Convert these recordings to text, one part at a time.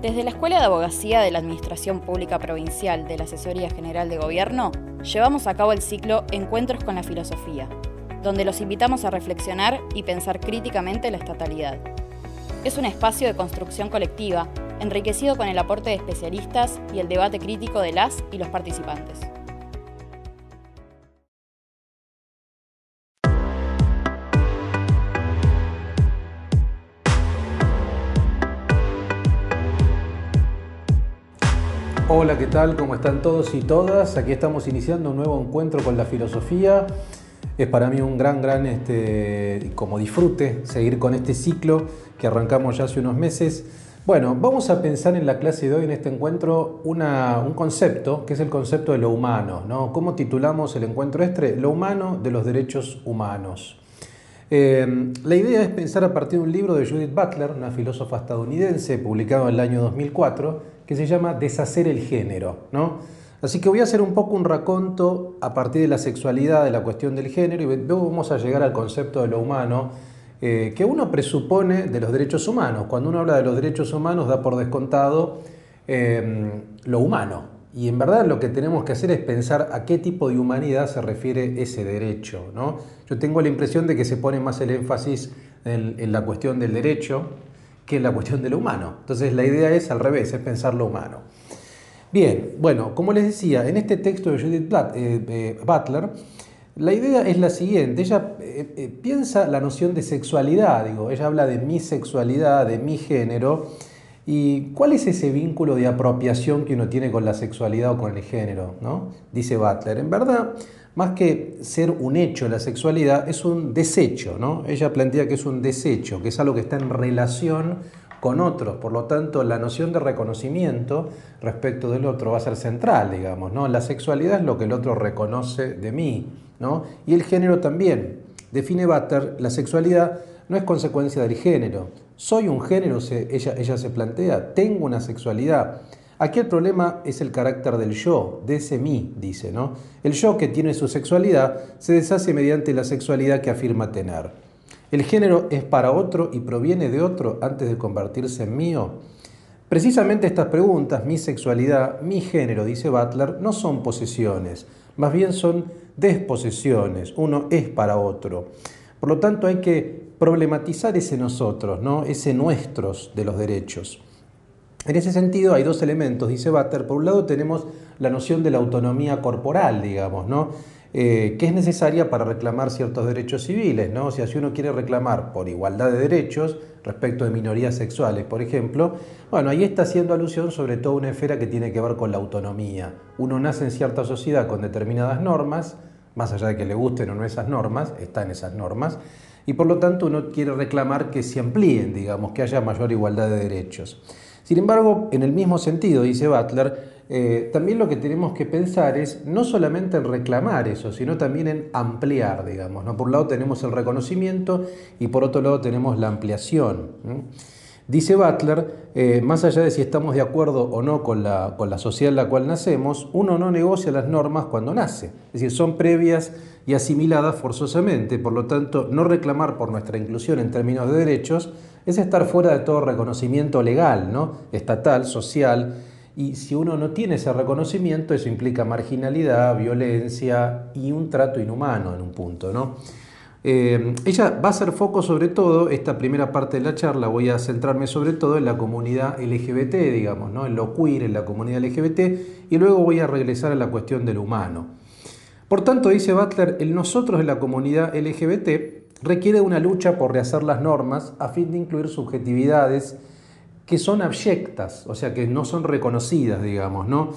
Desde la Escuela de Abogacía de la Administración Pública Provincial de la Asesoría General de Gobierno, llevamos a cabo el ciclo Encuentros con la Filosofía, donde los invitamos a reflexionar y pensar críticamente la estatalidad. Es un espacio de construcción colectiva, enriquecido con el aporte de especialistas y el debate crítico de las y los participantes. Hola, ¿qué tal? ¿Cómo están todos y todas? Aquí estamos iniciando un nuevo encuentro con la filosofía. Es para mí un gran, gran, este, como disfrute, seguir con este ciclo que arrancamos ya hace unos meses. Bueno, vamos a pensar en la clase de hoy, en este encuentro, un concepto, que es el concepto de lo humano. ¿no? ¿Cómo titulamos el encuentro este? Lo humano de los derechos humanos. Eh, la idea es pensar a partir de un libro de Judith Butler, una filósofa estadounidense, publicado en el año 2004, que se llama Deshacer el género. ¿no? Así que voy a hacer un poco un raconto a partir de la sexualidad, de la cuestión del género, y luego vamos a llegar al concepto de lo humano, eh, que uno presupone de los derechos humanos. Cuando uno habla de los derechos humanos da por descontado eh, lo humano. Y en verdad lo que tenemos que hacer es pensar a qué tipo de humanidad se refiere ese derecho. ¿no? Yo tengo la impresión de que se pone más el énfasis en la cuestión del derecho, que la cuestión de lo humano. Entonces la idea es al revés, es pensar lo humano. Bien, bueno, como les decía, en este texto de Judith eh, eh, Butler, la idea es la siguiente, ella eh, piensa la noción de sexualidad, digo, ella habla de mi sexualidad, de mi género, y cuál es ese vínculo de apropiación que uno tiene con la sexualidad o con el género, ¿no? Dice Butler, en verdad, más que ser un hecho la sexualidad, es un desecho, ¿no? Ella plantea que es un desecho, que es algo que está en relación con otros, por lo tanto la noción de reconocimiento respecto del otro va a ser central, digamos, ¿no? La sexualidad es lo que el otro reconoce de mí, ¿no? Y el género también. Define Butter, la sexualidad no es consecuencia del género. Soy un género, ella, ella se plantea, tengo una sexualidad. Aquí el problema es el carácter del yo, de ese mí, dice, ¿no? El yo que tiene su sexualidad se deshace mediante la sexualidad que afirma tener. El género es para otro y proviene de otro antes de convertirse en mío. Precisamente estas preguntas, mi sexualidad, mi género, dice Butler, no son posesiones, más bien son desposesiones. Uno es para otro. Por lo tanto, hay que problematizar ese nosotros, ¿no? ese nuestros de los derechos. En ese sentido hay dos elementos, dice Butter. Por un lado tenemos la noción de la autonomía corporal, digamos, ¿no? Eh, que es necesaria para reclamar ciertos derechos civiles. ¿no? O sea, si uno quiere reclamar por igualdad de derechos respecto de minorías sexuales, por ejemplo, bueno, ahí está haciendo alusión sobre todo a una esfera que tiene que ver con la autonomía. Uno nace en cierta sociedad con determinadas normas, más allá de que le gusten o no esas normas, está en esas normas, y por lo tanto uno quiere reclamar que se amplíen, digamos, que haya mayor igualdad de derechos. Sin embargo, en el mismo sentido, dice Butler, eh, también lo que tenemos que pensar es no solamente en reclamar eso, sino también en ampliar, digamos. ¿no? Por un lado tenemos el reconocimiento y por otro lado tenemos la ampliación. Dice Butler, eh, más allá de si estamos de acuerdo o no con la, con la sociedad en la cual nacemos, uno no negocia las normas cuando nace. Es decir, son previas y asimiladas forzosamente. Por lo tanto, no reclamar por nuestra inclusión en términos de derechos es estar fuera de todo reconocimiento legal, ¿no? estatal, social, y si uno no tiene ese reconocimiento, eso implica marginalidad, violencia y un trato inhumano en un punto. ¿no? Eh, ella va a hacer foco sobre todo, esta primera parte de la charla voy a centrarme sobre todo en la comunidad LGBT, digamos, ¿no? en lo queer, en la comunidad LGBT, y luego voy a regresar a la cuestión del humano. Por tanto, dice Butler, el nosotros de la comunidad LGBT requiere una lucha por rehacer las normas a fin de incluir subjetividades que son abyectas, o sea, que no son reconocidas, digamos, ¿no?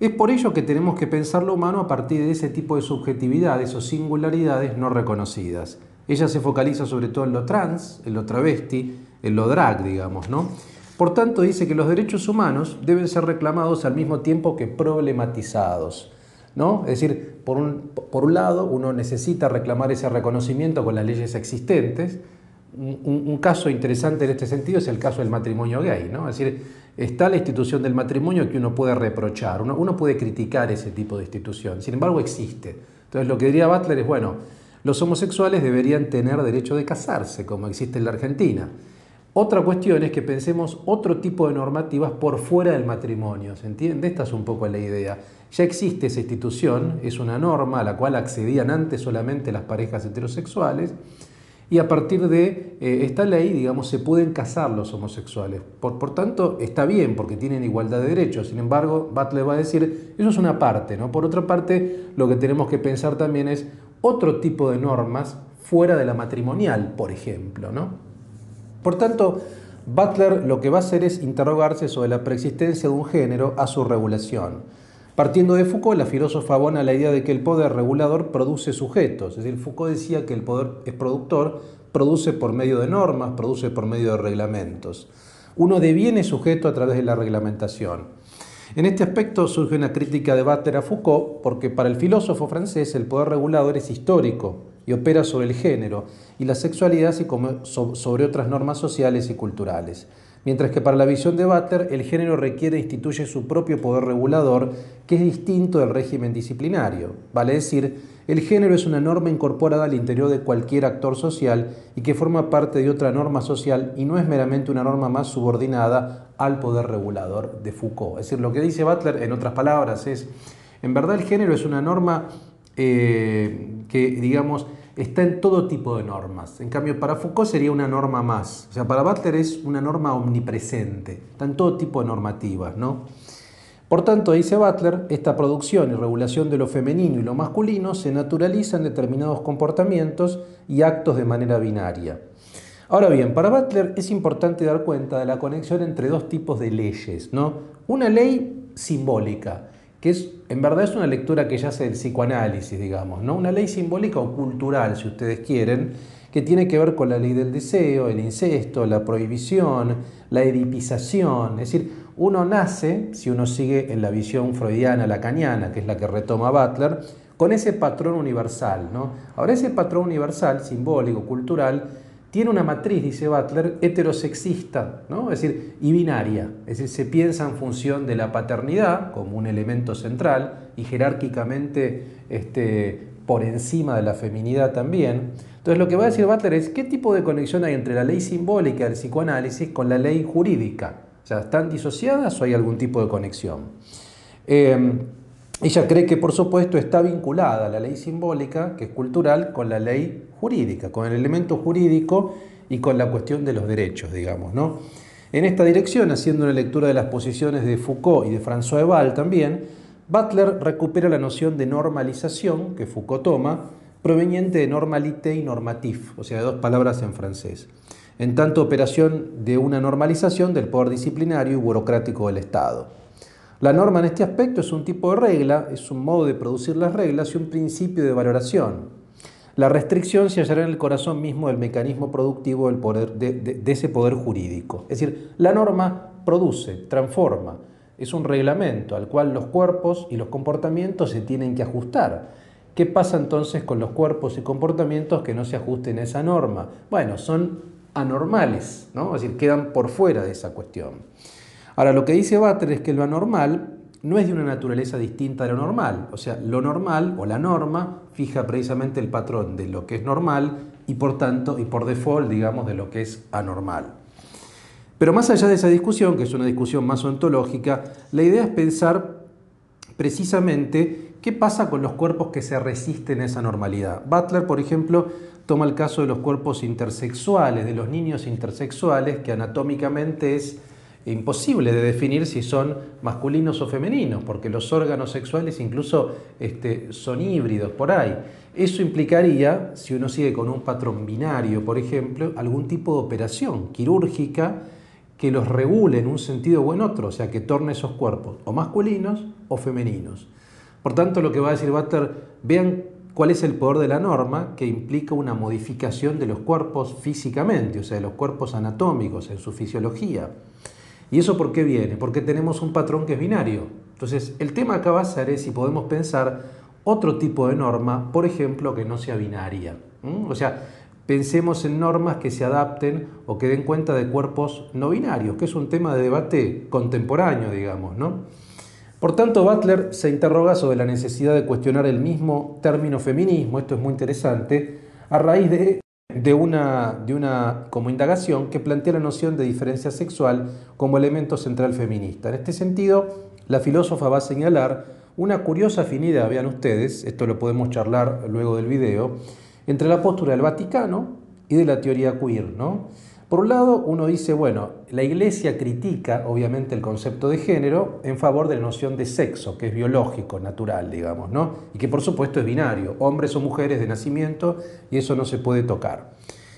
Es por ello que tenemos que pensar lo humano a partir de ese tipo de subjetividades o singularidades no reconocidas. Ella se focaliza sobre todo en lo trans, en lo travesti, en lo drag, digamos, ¿no? Por tanto, dice que los derechos humanos deben ser reclamados al mismo tiempo que problematizados. ¿No? Es decir, por un, por un, lado, uno necesita reclamar ese reconocimiento con las leyes existentes. Un, un, caso interesante en este sentido es el caso del matrimonio gay, ¿no? Es decir, está la institución del matrimonio que uno puede reprochar, uno, uno puede criticar ese tipo de institución, sin embargo existe. Entonces lo que diría Butler es, bueno, los homosexuales deberían tener derecho de casarse, como existe en la Argentina. Otra cuestión es que pensemos otro tipo de normativas por fuera del matrimonio, ¿se entiende? Esta es un poco la idea. Ya existe esa institución, es una norma a la cual accedían antes solamente las parejas heterosexuales, y a partir de eh, esta ley, digamos, se pueden casar los homosexuales. Por, por, tanto, está bien porque tienen igualdad de derechos. Sin embargo, Butler va a decir, eso es una parte, ¿no? Por otra parte, lo que tenemos que pensar también es otro tipo de normas fuera de la matrimonial, por ejemplo, ¿no? Por tanto, Butler lo que va a hacer es interrogarse sobre la preexistencia de un género a su regulación. Partiendo de Foucault, la filósofa abona la idea de que el poder regulador produce sujetos. Es decir, Foucault decía que el poder es productor, produce por medio de normas, produce por medio de reglamentos. Uno deviene sujeto a través de la reglamentación. En este aspecto surge una crítica de Butler a Foucault porque para el filósofo francés el poder regulador es histórico y opera sobre el género y la sexualidad así como sobre otras normas sociales y culturales mientras que para la visión de Butler el género requiere e instituye su propio poder regulador, que es distinto del régimen disciplinario. Vale decir, el género es una norma incorporada al interior de cualquier actor social y que forma parte de otra norma social y no es meramente una norma más subordinada al poder regulador de Foucault. Es decir, lo que dice Butler, en otras palabras, es, en verdad el género es una norma eh, que, digamos, está en todo tipo de normas. En cambio, para Foucault sería una norma más. O sea, para Butler es una norma omnipresente. Está en todo tipo de normativas, ¿no? Por tanto, dice Butler, esta producción y regulación de lo femenino y lo masculino se naturalizan determinados comportamientos y actos de manera binaria. Ahora bien, para Butler es importante dar cuenta de la conexión entre dos tipos de leyes, ¿no? Una ley simbólica, que es, en verdad es una lectura que ya hace el psicoanálisis, digamos, ¿no? una ley simbólica o cultural, si ustedes quieren, que tiene que ver con la ley del deseo, el incesto, la prohibición, la edipización. Es decir, uno nace, si uno sigue en la visión freudiana, lacaniana, que es la que retoma Butler, con ese patrón universal. ¿no? Ahora, ese patrón universal, simbólico, cultural, tiene una matriz, dice Butler, heterosexista, ¿no? es decir, y binaria. Es decir, se piensa en función de la paternidad como un elemento central y jerárquicamente este, por encima de la feminidad también. Entonces lo que va a decir Butler es qué tipo de conexión hay entre la ley simbólica del psicoanálisis con la ley jurídica. O sea, ¿están disociadas o hay algún tipo de conexión? Eh, ella cree que, por supuesto, está vinculada la ley simbólica, que es cultural, con la ley jurídica, con el elemento jurídico y con la cuestión de los derechos, digamos. ¿no? En esta dirección, haciendo una lectura de las posiciones de Foucault y de François Eval también, Butler recupera la noción de normalización que Foucault toma, proveniente de normalité y normatif, o sea, de dos palabras en francés, en tanto operación de una normalización del poder disciplinario y burocrático del Estado. La norma en este aspecto es un tipo de regla, es un modo de producir las reglas y un principio de valoración. La restricción se hallará en el corazón mismo del mecanismo productivo del poder, de, ese poder jurídico. Es decir, la norma produce, transforma, es un reglamento al cual los cuerpos y los comportamientos se tienen que ajustar. ¿Qué pasa entonces con los cuerpos y comportamientos que no se ajusten a esa norma? Bueno, son anormales, ¿no? es decir, quedan por fuera de esa cuestión. Ahora, lo que dice Butler es que lo anormal no es de una naturaleza distinta de lo normal. O sea, lo normal o la norma fija precisamente el patrón de lo que es normal y por tanto, y por default, digamos, de lo que es anormal. Pero más allá de esa discusión, que es una discusión más ontológica, la idea es pensar precisamente qué pasa con los cuerpos que se resisten a esa normalidad. Butler, por ejemplo, toma el caso de los cuerpos intersexuales, de los niños intersexuales, que anatómicamente es imposible de definir si son masculinos o femeninos, porque los órganos sexuales incluso este, son híbridos por ahí. Eso implicaría, si uno sigue con un patrón binario, por ejemplo, algún tipo de operación quirúrgica que los regule en un sentido o en otro, o sea, que torne esos cuerpos o masculinos o femeninos. Por tanto, lo que va a decir Butler, vean cuál es el poder de la norma que implica una modificación de los cuerpos físicamente, o sea, de los cuerpos anatómicos en su fisiología. ¿Y eso por qué viene? Porque tenemos un patrón que es binario. Entonces, el tema acá va a ser si podemos pensar otro tipo de norma, por ejemplo, que no sea binaria. O sea, pensemos en normas que se adapten o que den cuenta de cuerpos no binarios, que es un tema de debate contemporáneo, digamos, ¿no? Por tanto, Butler se interroga sobre la necesidad de cuestionar el mismo término feminismo, esto es muy interesante, a raíz de de una, de una como indagación que plantea la noción de diferencia sexual como elemento central feminista. En este sentido, la filósofa va a señalar una curiosa afinidad, vean ustedes, esto lo podemos charlar luego del video, entre la postura del Vaticano y de la teoría queer. ¿no? Por un lado, uno dice, bueno, la Iglesia critica obviamente el concepto de género en favor de la noción de sexo, que es biológico, natural, digamos, ¿no? y que por supuesto es binario, hombres o mujeres de nacimiento, y eso no se puede tocar.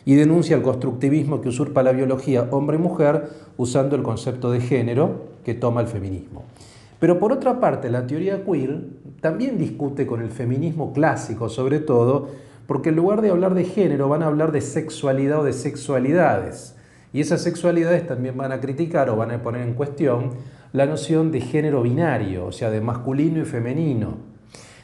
Y denuncia el constructivismo que usurpa la biología hombre-mujer usando el concepto de género que toma el feminismo. Pero por otra parte, la teoría queer también discute con el feminismo clásico, sobre todo, porque en lugar de hablar de género van a hablar de sexualidad o de sexualidades. Y esas sexualidades también van a criticar o van a poner en cuestión la noción de género binario, o sea, de masculino y femenino.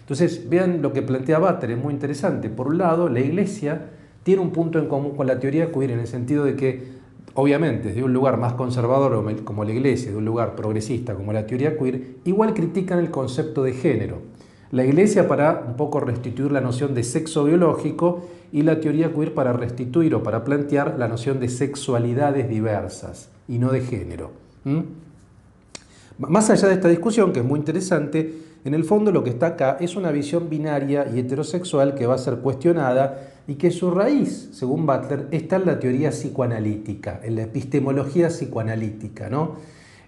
Entonces, vean lo que plantea Butler, es muy interesante. Por un lado, la Iglesia tiene un punto en común con la teoría queer en el sentido de que obviamente, de un lugar más conservador como la Iglesia, de un lugar progresista como la teoría queer, igual critican el concepto de género. La Iglesia para un poco restituir la noción de sexo biológico y la teoría queer para restituir o para plantear la noción de sexualidades diversas y no de género. Más allá de esta discusión, que es muy interesante, en el fondo lo que está acá es una visión binaria y heterosexual que va a ser cuestionada y que su raíz, según Butler, está en la teoría psicoanalítica, en la epistemología psicoanalítica. ¿no?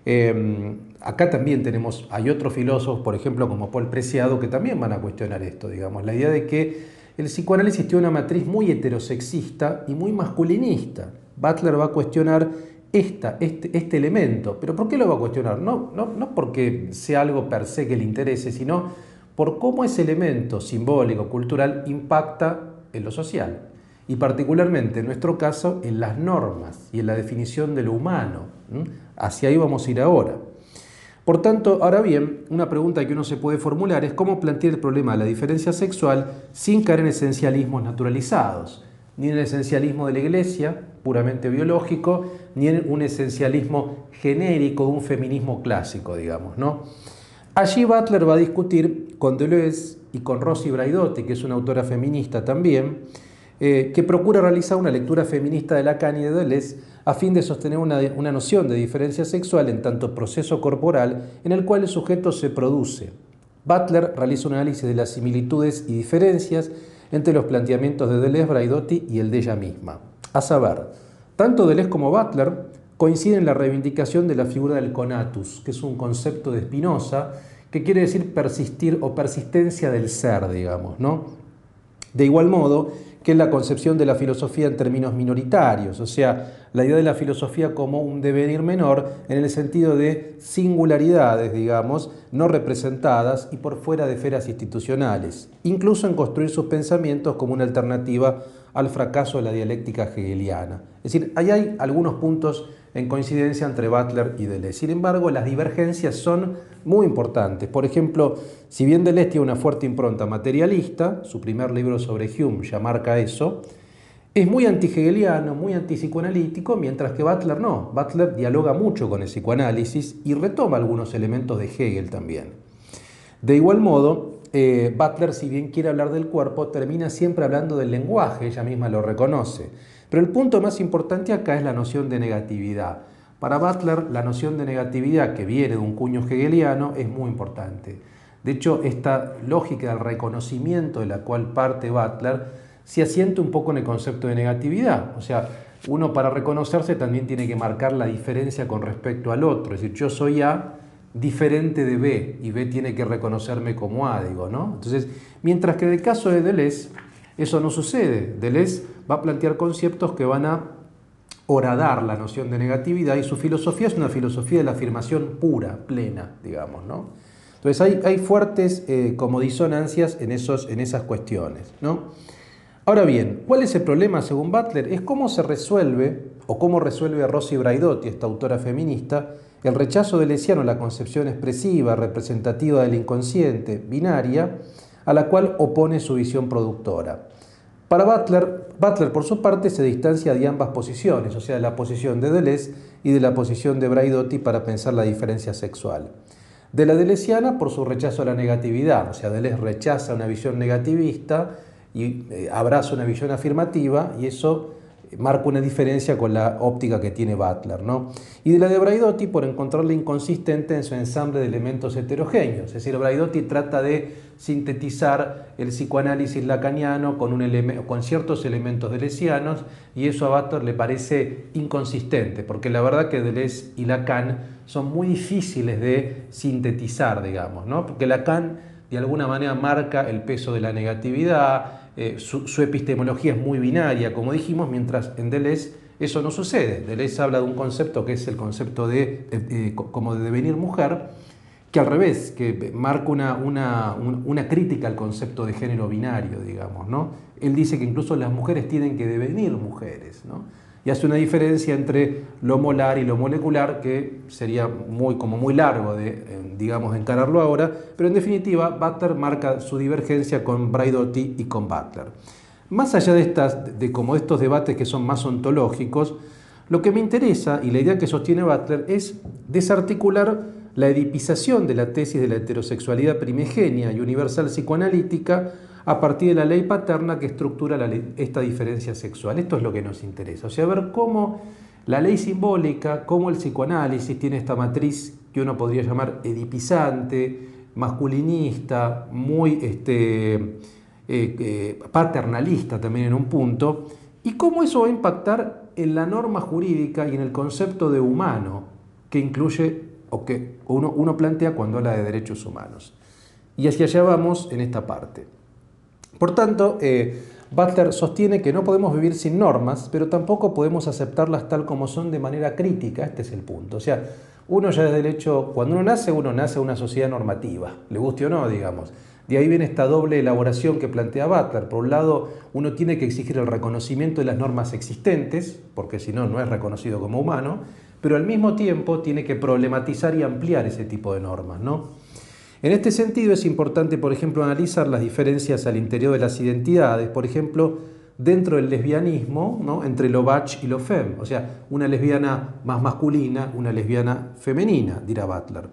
Em, acá también tenemos, hay otros filósofos, por ejemplo, como Paul Preciado, que también van a cuestionar esto, digamos, la idea de que el psicoanálisis tiene una matriz muy heterosexista y muy masculinista. Butler va a cuestionar esta, este, este, elemento. ¿Pero por qué lo va a cuestionar? No, no, no porque sea algo per se que le interese, sino por cómo ese elemento simbólico, cultural, impacta en lo social. Y particularmente en nuestro caso, en las normas y en la definición de lo humano. Hacia ahí vamos a ir ahora. Por tanto, ahora bien, una pregunta que uno se puede formular es cómo plantear el problema de la diferencia sexual sin caer en esencialismos naturalizados ni en el esencialismo de la Iglesia, puramente biológico, ni en un esencialismo genérico, un feminismo clásico, digamos. ¿no? Allí Butler va a discutir con Deleuze y con Rosy Braidotti, que es una autora feminista también, eh, que procura realizar una lectura feminista de Lacan y de Deleuze a fin de sostener una, una noción de diferencia sexual en tanto proceso corporal en el cual el sujeto se produce. Butler realiza un análisis de las similitudes y diferencias entre los planteamientos de Deleuze, Braidotti y el de ella misma. A saber, tanto Deleuze como Butler coinciden en la reivindicación de la figura del conatus, que es un concepto de Spinoza que quiere decir persistir o persistencia del ser, digamos, ¿no? De igual modo, que es la concepción de la filosofía en términos minoritarios, o sea, la idea de la filosofía como un devenir menor en el sentido de singularidades, digamos, no representadas y por fuera de esferas institucionales, incluso en construir sus pensamientos como una alternativa al fracaso de la dialéctica hegeliana. Es decir, ahí hay algunos puntos en coincidencia entre Butler y Deleuze. Sin embargo, las divergencias son muy importantes. Por ejemplo, si bien Deleuze tiene una fuerte impronta materialista, su primer libro sobre Hume ya marca eso, es muy anti-hegeliano, muy antipsicoanalítico, mientras que Butler no. Butler dialoga mucho con el psicoanálisis y retoma algunos elementos de Hegel también. De igual modo, eh, Butler, si bien quiere hablar del cuerpo, termina siempre hablando del lenguaje, ella misma lo reconoce. Pero el punto más importante acá es la noción de negatividad. Para Butler, la noción de negatividad que viene de un cuño hegeliano es muy importante. De hecho, esta lógica del reconocimiento de la cual parte Butler se asienta un poco en el concepto de negatividad. O sea, uno para reconocerse también tiene que marcar la diferencia con respecto al otro. Es decir, yo soy A diferente de B y B tiene que reconocerme como A, digo, ¿no? Entonces, mientras que en el caso de Deleuze, eso no sucede. Deleuze va a plantear conceptos que van a horadar la noción de negatividad y su filosofía es una filosofía de la afirmación pura, plena, digamos. ¿no? Entonces hay, hay fuertes eh, como disonancias en, esos, en esas cuestiones. ¿no? Ahora bien, ¿cuál es el problema según Butler? Es cómo se resuelve, o cómo resuelve Rosy Braidotti, esta autora feminista, el rechazo de Lesiano a la concepción expresiva, representativa del inconsciente, binaria, a la cual opone su visión productora. Para Butler, Butler por su parte se distancia de ambas posiciones, o sea, de la posición de Deleuze y de la posición de Braidotti para pensar la diferencia sexual. De la delesiana por su rechazo a la negatividad, o sea, Deleuze rechaza una visión negativista y eh, abraza una visión afirmativa y eso marca una diferencia con la óptica que tiene Butler. ¿no? Y de la de Braidotti por encontrarla inconsistente en su ensamble de elementos heterogéneos. Es decir, Braidotti trata de sintetizar el psicoanálisis lacaniano con, un con ciertos elementos deleuzianos y eso a Butler le parece inconsistente, porque la verdad que Deleuze y Lacan son muy difíciles de sintetizar, digamos, ¿no? porque Lacan de alguna manera marca el peso de la negatividad, eh, su, epistemología es muy binaria, como dijimos, mientras en Deleuze eso no sucede. Deleuze habla de un concepto que es el concepto de, como de devenir mujer, que al revés, que marca una, una, una, crítica al concepto de género binario, digamos. ¿no? Él dice que incluso las mujeres tienen que devenir mujeres. ¿no? Y hace una diferencia entre lo molar y lo molecular que sería muy, como muy largo de, eh, digamos, encararlo ahora, pero en definitiva Butler marca su divergencia con Braidotti y con Butler. Más allá de, estas, de como estos debates que son más ontológicos, lo que me interesa y la idea que sostiene Butler es desarticular la edipización de la tesis de la heterosexualidad primigenia y universal psicoanalítica a partir de la ley paterna que estructura esta diferencia sexual. Esto es lo que nos interesa. O sea, ver cómo la ley simbólica, cómo el psicoanálisis tiene esta matriz que uno podría llamar edipizante, masculinista, muy este, eh, eh, paternalista también en un punto, y cómo eso va a impactar en la norma jurídica y en el concepto de humano que incluye o que uno, uno plantea cuando habla de derechos humanos. Y hacia allá vamos en esta parte. Por tanto, eh, Butler sostiene que no podemos vivir sin normas, pero tampoco podemos aceptarlas tal como son de manera crítica. Este es el punto. O sea, uno ya desde el hecho, cuando uno nace, uno nace a una sociedad normativa, le guste o no, digamos. De ahí viene esta doble elaboración que plantea Butler. Por un lado, uno tiene que exigir el reconocimiento de las normas existentes, porque si no, no es reconocido como humano, pero al mismo tiempo tiene que problematizar y ampliar ese tipo de normas, ¿no? En este sentido es importante, por ejemplo, analizar las diferencias al interior de las identidades, por ejemplo, dentro del lesbianismo, entre lo bach y lo fem, o sea, una lesbiana más masculina, una lesbiana femenina, dirá Butler.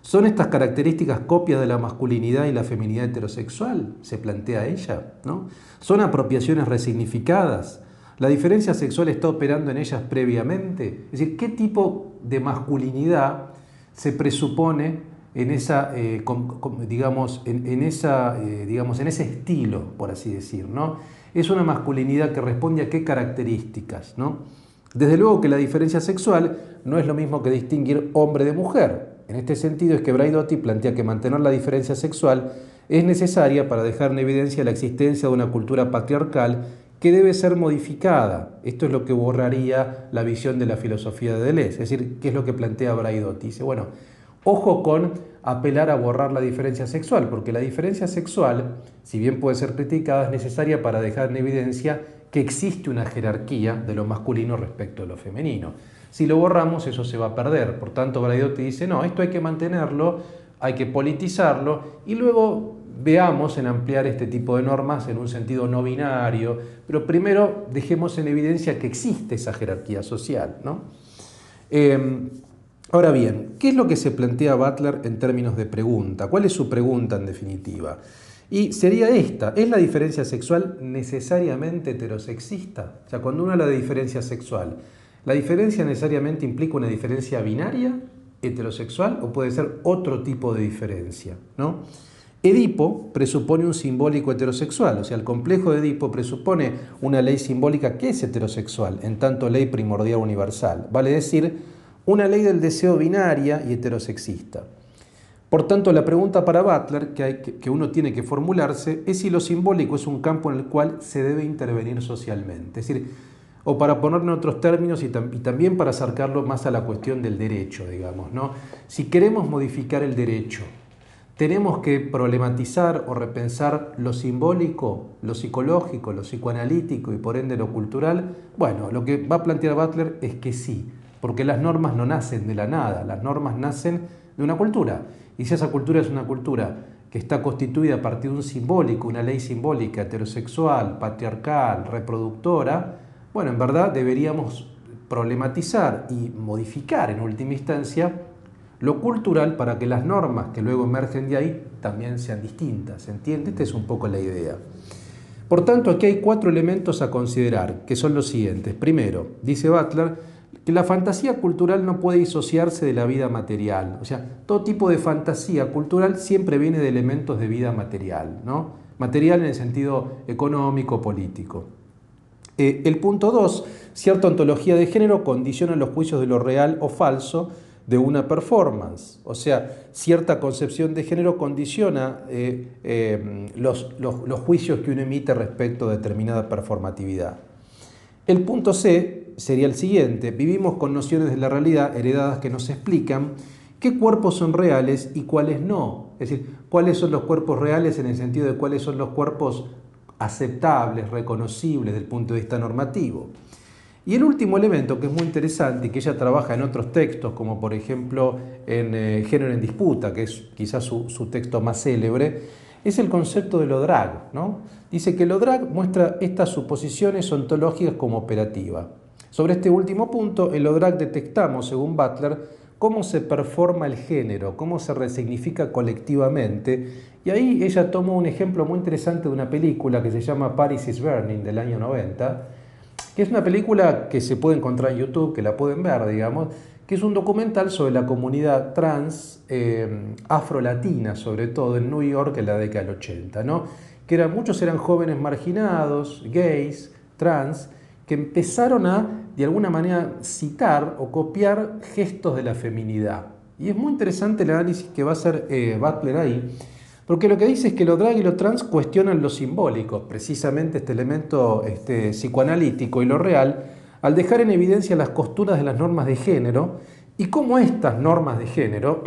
¿Son estas características copias de la masculinidad y la feminidad heterosexual? Se plantea ella. ¿no? ¿Son apropiaciones resignificadas? ¿La diferencia sexual está operando en ellas previamente? Es decir, ¿qué tipo de masculinidad se presupone en, esa, eh, digamos, en, esa, eh, digamos, en ese estilo, por así decir. ¿no? Es una masculinidad que responde a qué características. ¿no? Desde luego que la diferencia sexual no es lo mismo que distinguir hombre de mujer. En este sentido es que Braidotti plantea que mantener la diferencia sexual es necesaria para dejar en evidencia la existencia de una cultura patriarcal que debe ser modificada. Esto es lo que borraría la visión de la filosofía de Deleuze. Es decir, ¿qué es lo que plantea Braidotti? Dice, bueno, Ojo con apelar a borrar la diferencia sexual, porque la diferencia sexual, si bien puede ser criticada, es necesaria para dejar en evidencia que existe una jerarquía de lo masculino respecto de lo femenino. Si lo borramos, eso se va a perder. Por tanto, te dice, no, esto hay que mantenerlo, hay que politizarlo y luego veamos en ampliar este tipo de normas en un sentido no binario, pero primero dejemos en evidencia que existe esa jerarquía social. ¿no? Em, Ahora bien, ¿qué es lo que se plantea Butler en términos de pregunta? ¿Cuál es su pregunta en definitiva? Y sería esta, ¿es la diferencia sexual necesariamente heterosexista? O sea, cuando uno habla de diferencia sexual, ¿la diferencia necesariamente implica una diferencia binaria, heterosexual, o puede ser otro tipo de diferencia? ¿no? Edipo presupone un simbólico heterosexual, o sea, el complejo de Edipo presupone una ley simbólica que es heterosexual, en tanto ley primordial universal. Vale decir, una ley del deseo binaria y heterosexista. Por tanto, la pregunta para Butler que, uno tiene que formularse es si lo simbólico es un campo en el cual se debe intervenir socialmente. Es decir, o para ponerlo en otros términos y, también para acercarlo más a la cuestión del derecho, digamos. ¿no? Si queremos modificar el derecho, tenemos que problematizar o repensar lo simbólico, lo psicológico, lo psicoanalítico y por ende lo cultural. Bueno, lo que va a plantear Butler es que sí, porque las normas no nacen de la nada, las normas nacen de una cultura. Y si esa cultura es una cultura que está constituida a partir de un simbólico, una ley simbólica heterosexual, patriarcal, reproductora, bueno, en verdad deberíamos problematizar y modificar en última instancia lo cultural para que las normas que luego emergen de ahí también sean distintas. ¿Se entiende? Esta es un poco la idea. Por tanto, aquí hay cuatro elementos a considerar, que son los siguientes. Primero, dice Butler, que la fantasía cultural no puede disociarse de la vida material. O sea, todo tipo de fantasía cultural siempre viene de elementos de vida material, ¿no? Material en el sentido económico, político. Eh, el punto 2, cierta ontología de género condiciona los juicios de lo real o falso de una performance. O sea, cierta concepción de género condiciona eh, eh, los, los juicios que uno emite respecto a determinada performatividad. El punto C sería el siguiente. Vivimos con nociones de la realidad heredadas que nos explican qué cuerpos son reales y cuáles no. Es decir, cuáles son los cuerpos reales en el sentido de cuáles son los cuerpos aceptables, reconocibles desde el punto de vista normativo. Y el último elemento que es muy interesante y que ella trabaja en otros textos, como por ejemplo en eh, Género en Disputa, que es quizás su, texto más célebre, es el concepto de lo drag. Dice que lo drag muestra estas suposiciones ontológicas como operativa. Sobre este último punto, en lo drag detectamos, según Butler, cómo se performa el género, cómo se resignifica colectivamente. Y ahí ella toma un ejemplo muy interesante de una película que se llama Paris is Burning del año 90, que es una película que se puede encontrar en YouTube, que la pueden ver, digamos, que es un documental sobre la comunidad trans eh, afro-latina, sobre todo en New York en la década del 80, ¿no? que eran, muchos eran jóvenes marginados, gays, trans, que empezaron a, de alguna manera, citar o copiar gestos de la feminidad. Y es muy interesante el análisis que va a hacer eh, Butler ahí, porque lo que dice es que lo drag y lo trans cuestionan lo simbólico, precisamente este elemento este, psicoanalítico y lo real, al dejar en evidencia las costuras de las normas de género y cómo estas normas de género,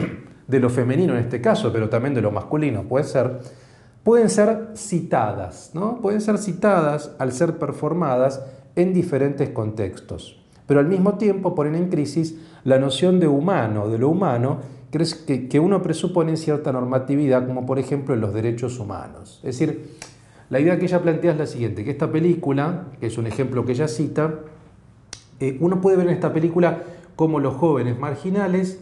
de lo femenino en este caso, pero también de lo masculino puede ser, pueden ser citadas, ¿no? Pueden ser citadas al ser performadas en diferentes contextos. Pero al mismo tiempo ponen en crisis la noción de humano, de lo humano, que, uno presupone en cierta normatividad, como por ejemplo en los derechos humanos. Es decir, la idea que ella plantea es la siguiente, que esta película, que es un ejemplo que ella cita, eh, uno puede ver en esta película cómo los jóvenes marginales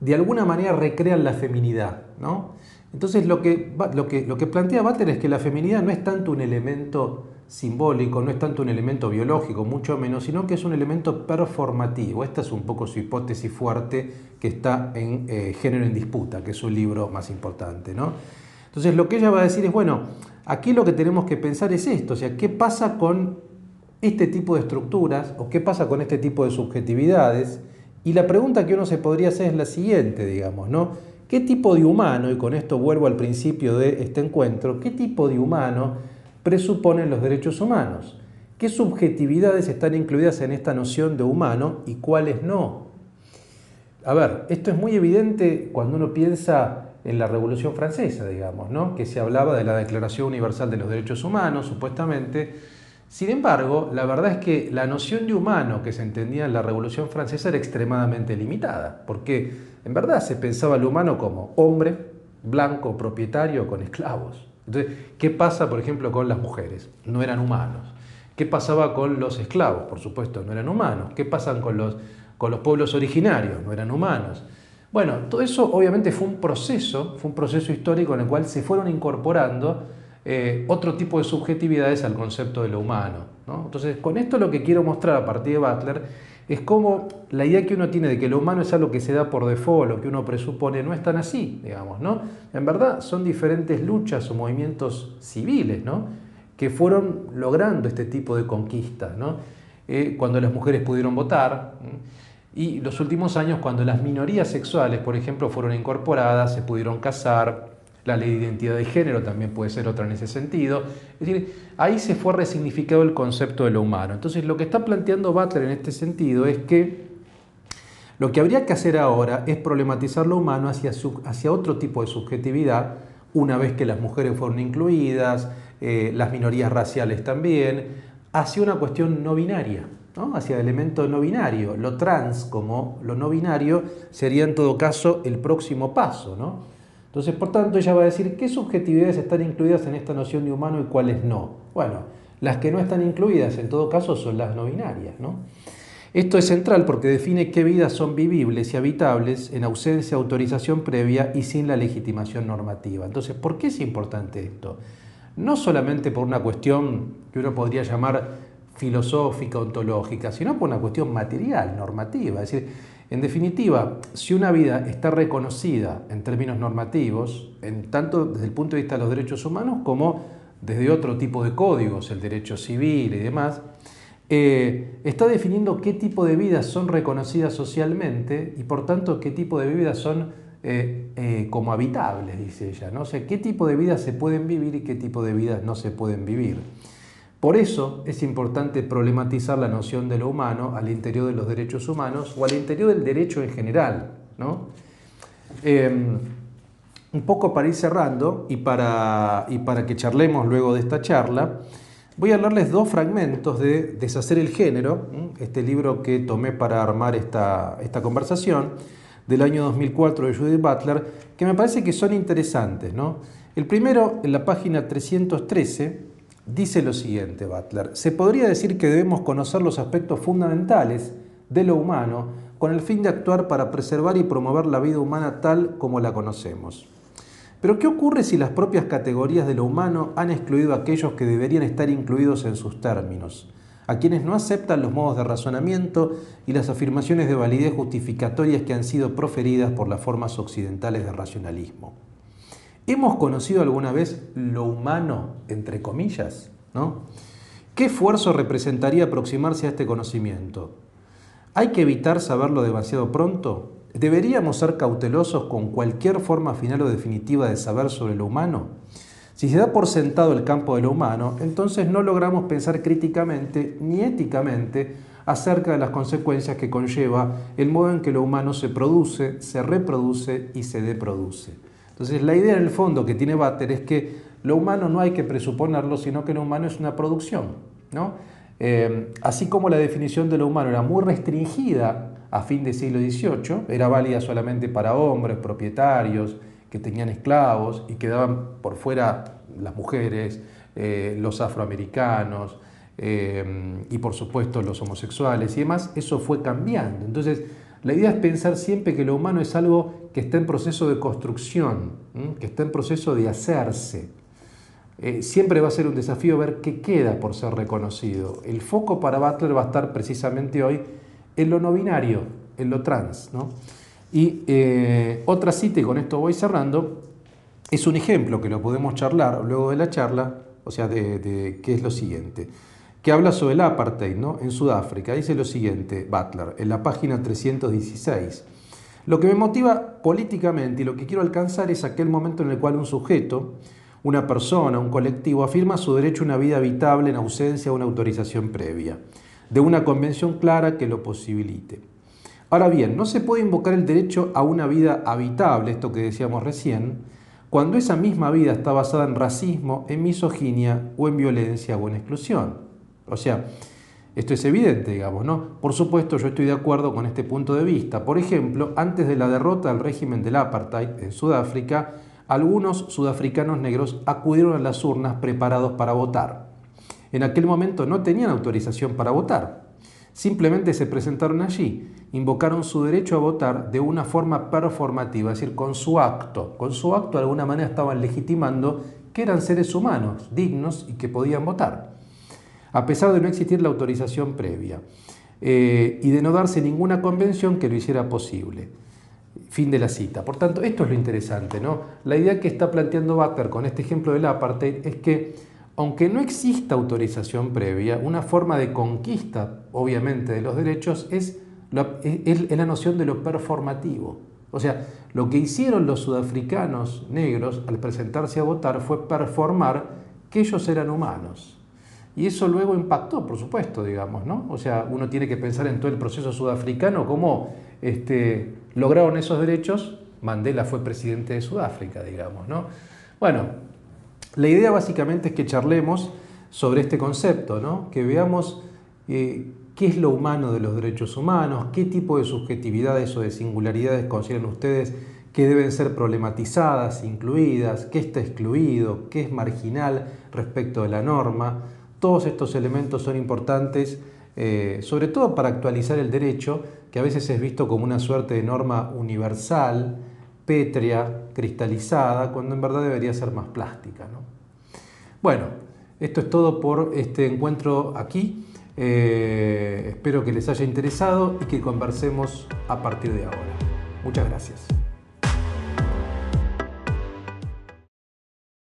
de alguna manera recrean la feminidad. ¿no? Entonces lo que, lo, que, lo que plantea Butler es que la feminidad no es tanto un elemento simbólico, no es tanto un elemento biológico, mucho menos, sino que es un elemento performativo. Esta es un poco su hipótesis fuerte que está en eh, Género en Disputa, que es su libro más importante. ¿no? Entonces lo que ella va a decir es, bueno, aquí lo que tenemos que pensar es esto, o sea, ¿qué pasa con este tipo de estructuras o qué pasa con este tipo de subjetividades? Y la pregunta que uno se podría hacer es la siguiente, digamos, ¿no? ¿Qué tipo de humano, y con esto vuelvo al principio de este encuentro, qué tipo de humano presuponen los derechos humanos. ¿Qué subjetividades están incluidas en esta noción de humano y cuáles no? A ver, esto es muy evidente cuando uno piensa en la Revolución Francesa, digamos, ¿no? que se hablaba de la Declaración Universal de los Derechos Humanos, supuestamente. Sin embargo, la verdad es que la noción de humano que se entendía en la Revolución Francesa era extremadamente limitada, porque en verdad se pensaba el humano como hombre, blanco, propietario, con esclavos. Entonces, ¿qué pasa, por ejemplo, con las mujeres? No eran humanos. ¿Qué pasaba con los esclavos? Por supuesto, no eran humanos. ¿Qué pasa con los, con los pueblos originarios? No eran humanos. Bueno, todo eso obviamente fue un proceso, fue un proceso histórico en el cual se fueron incorporando eh, otro tipo de subjetividades al concepto de lo humano. Entonces, con esto lo que quiero mostrar a partir de Butler es como la idea que uno tiene de que lo humano es algo que se da por default o que uno presupone no es tan así, digamos, ¿no? En verdad son diferentes luchas o movimientos civiles, ¿no? Que fueron logrando este tipo de conquistas, ¿no? Eh, cuando las mujeres pudieron votar y los últimos años cuando las minorías sexuales, por ejemplo, fueron incorporadas, se pudieron casar, la ley de identidad de género también puede ser otra en ese sentido. Es decir, ahí se fue resignificado el concepto de lo humano. Entonces, lo que está planteando Butler en este sentido es que lo que habría que hacer ahora es problematizar lo humano hacia, hacia otro tipo de subjetividad, una vez que las mujeres fueron incluidas, eh, las minorías raciales también, hacia una cuestión no binaria. ¿no? hacia el elemento no binario. Lo trans como lo no binario sería en todo caso el próximo paso. ¿no? Entonces, por tanto, ella va a decir qué subjetividades están incluidas en esta noción de humano y cuáles no. Bueno, las que no están incluidas en todo caso son las no binarias. ¿no? Esto es central porque define qué vidas son vivibles y habitables en ausencia de autorización previa y sin la legitimación normativa. Entonces, ¿por qué es importante esto? no solamente por una cuestión que uno podría llamar filosófica, ontológica, sino por una cuestión material, normativa. Es decir, en definitiva, si una vida está reconocida en términos normativos, tanto desde el punto de vista de los derechos humanos como desde otro tipo de códigos, el derecho civil y demás, eh, está definiendo qué tipo de vidas son reconocidas socialmente y por tanto qué tipo de vidas son eh, eh, como habitables, dice ella. ¿no? O sea, qué tipo de vidas se pueden vivir y qué tipo de vidas no se pueden vivir. Por eso es importante problematizar la noción de lo humano al interior de los derechos humanos o al interior del derecho en general. ¿no? Em, un poco para ir cerrando y para, y para que charlemos luego de esta charla, Voy a hablarles dos fragmentos de Deshacer el Género, este libro que tomé para armar esta, esta conversación, del año 2004 de Judith Butler, que me parece que son interesantes. ¿no? El primero, en la página 313, dice lo siguiente, Butler, se podría decir que debemos conocer los aspectos fundamentales de lo humano con el fin de actuar para preservar y promover la vida humana tal como la conocemos. Pero ¿qué ocurre si las propias categorías de lo humano han excluido a aquellos que deberían estar incluidos en sus términos? A quienes no aceptan los modos de razonamiento y las afirmaciones de validez justificatorias que han sido proferidas por las formas occidentales de racionalismo. ¿Hemos conocido alguna vez lo humano, entre comillas? ¿no? ¿Qué esfuerzo representaría aproximarse a este conocimiento? ¿Hay que evitar saberlo demasiado pronto? ¿Deberíamos ser cautelosos con cualquier forma final o definitiva de saber sobre lo humano? Si se da por sentado el campo de lo humano, entonces no logramos pensar críticamente ni éticamente acerca de las consecuencias que conlleva el modo en que lo humano se produce, se reproduce y se deproduce. Entonces la idea en el fondo que tiene Bater es que lo humano no hay que presuponerlo, sino que lo humano es una producción. ¿no? Eh, así como la definición de lo humano era muy restringida a fin del siglo XVIII, era válida solamente para hombres, propietarios, que tenían esclavos y quedaban por fuera las mujeres, eh, los afroamericanos eh, y por supuesto los homosexuales y demás, eso fue cambiando. Entonces, la idea es pensar siempre que lo humano es algo que está en proceso de construcción, que está en proceso de hacerse. Eh, siempre va a ser un desafío ver qué queda por ser reconocido. El foco para Butler va a estar precisamente hoy en lo no binario, en lo trans. ¿no? Y eh, otra cita, y con esto voy cerrando, es un ejemplo que lo podemos charlar luego de la charla, o sea, de, que es lo siguiente, que habla sobre el apartheid ¿no? en Sudáfrica. Dice lo siguiente, Butler, en la página 316. Lo que me motiva políticamente y lo que quiero alcanzar es aquel momento en el cual un sujeto, una persona, un colectivo, afirma su derecho a una vida habitable en ausencia de una autorización previa de una convención clara que lo posibilite. Ahora bien, no se puede invocar el derecho a una vida habitable, esto que decíamos recién, cuando esa misma vida está basada en racismo, en misoginia o en violencia o en exclusión. O sea, esto es evidente, digamos, ¿no? Por supuesto, yo estoy de acuerdo con este punto de vista. Por ejemplo, antes de la derrota del régimen del apartheid en Sudáfrica, algunos sudafricanos negros acudieron a las urnas preparados para votar en aquel momento no tenían autorización para votar. Simplemente se presentaron allí, invocaron su derecho a votar de una forma performativa, es decir, con su acto. Con su acto de alguna manera estaban legitimando que eran seres humanos, dignos y que podían votar, a pesar de no existir la autorización previa eh, y de no darse ninguna convención que lo hiciera posible. Fin de la cita. Por tanto, esto es lo interesante, ¿no? La idea que está planteando Butler con este ejemplo del apartheid es que aunque no exista autorización previa, una forma de conquista, obviamente, de los derechos es la, es la noción de lo performativo. O sea, lo que hicieron los sudafricanos negros al presentarse a votar fue performar que ellos eran humanos. Y eso luego impactó, por supuesto, digamos, ¿no? O sea, uno tiene que pensar en todo el proceso sudafricano, cómo este, lograron esos derechos. Mandela fue presidente de Sudáfrica, digamos, ¿no? Bueno, la idea básicamente es que charlemos sobre este concepto, ¿no? que veamos eh, qué es lo humano de los derechos humanos, qué tipo de subjetividades o de singularidades consideran ustedes que deben ser problematizadas, incluidas, qué está excluido, qué es marginal respecto de la norma. Todos estos elementos son importantes, eh, sobre todo para actualizar el derecho, que a veces es visto como una suerte de norma universal, pétrea, cristalizada, cuando en verdad debería ser más plástica. Bueno, esto es todo por este encuentro aquí. Eh, espero que les haya interesado y que conversemos a partir de ahora. Muchas gracias.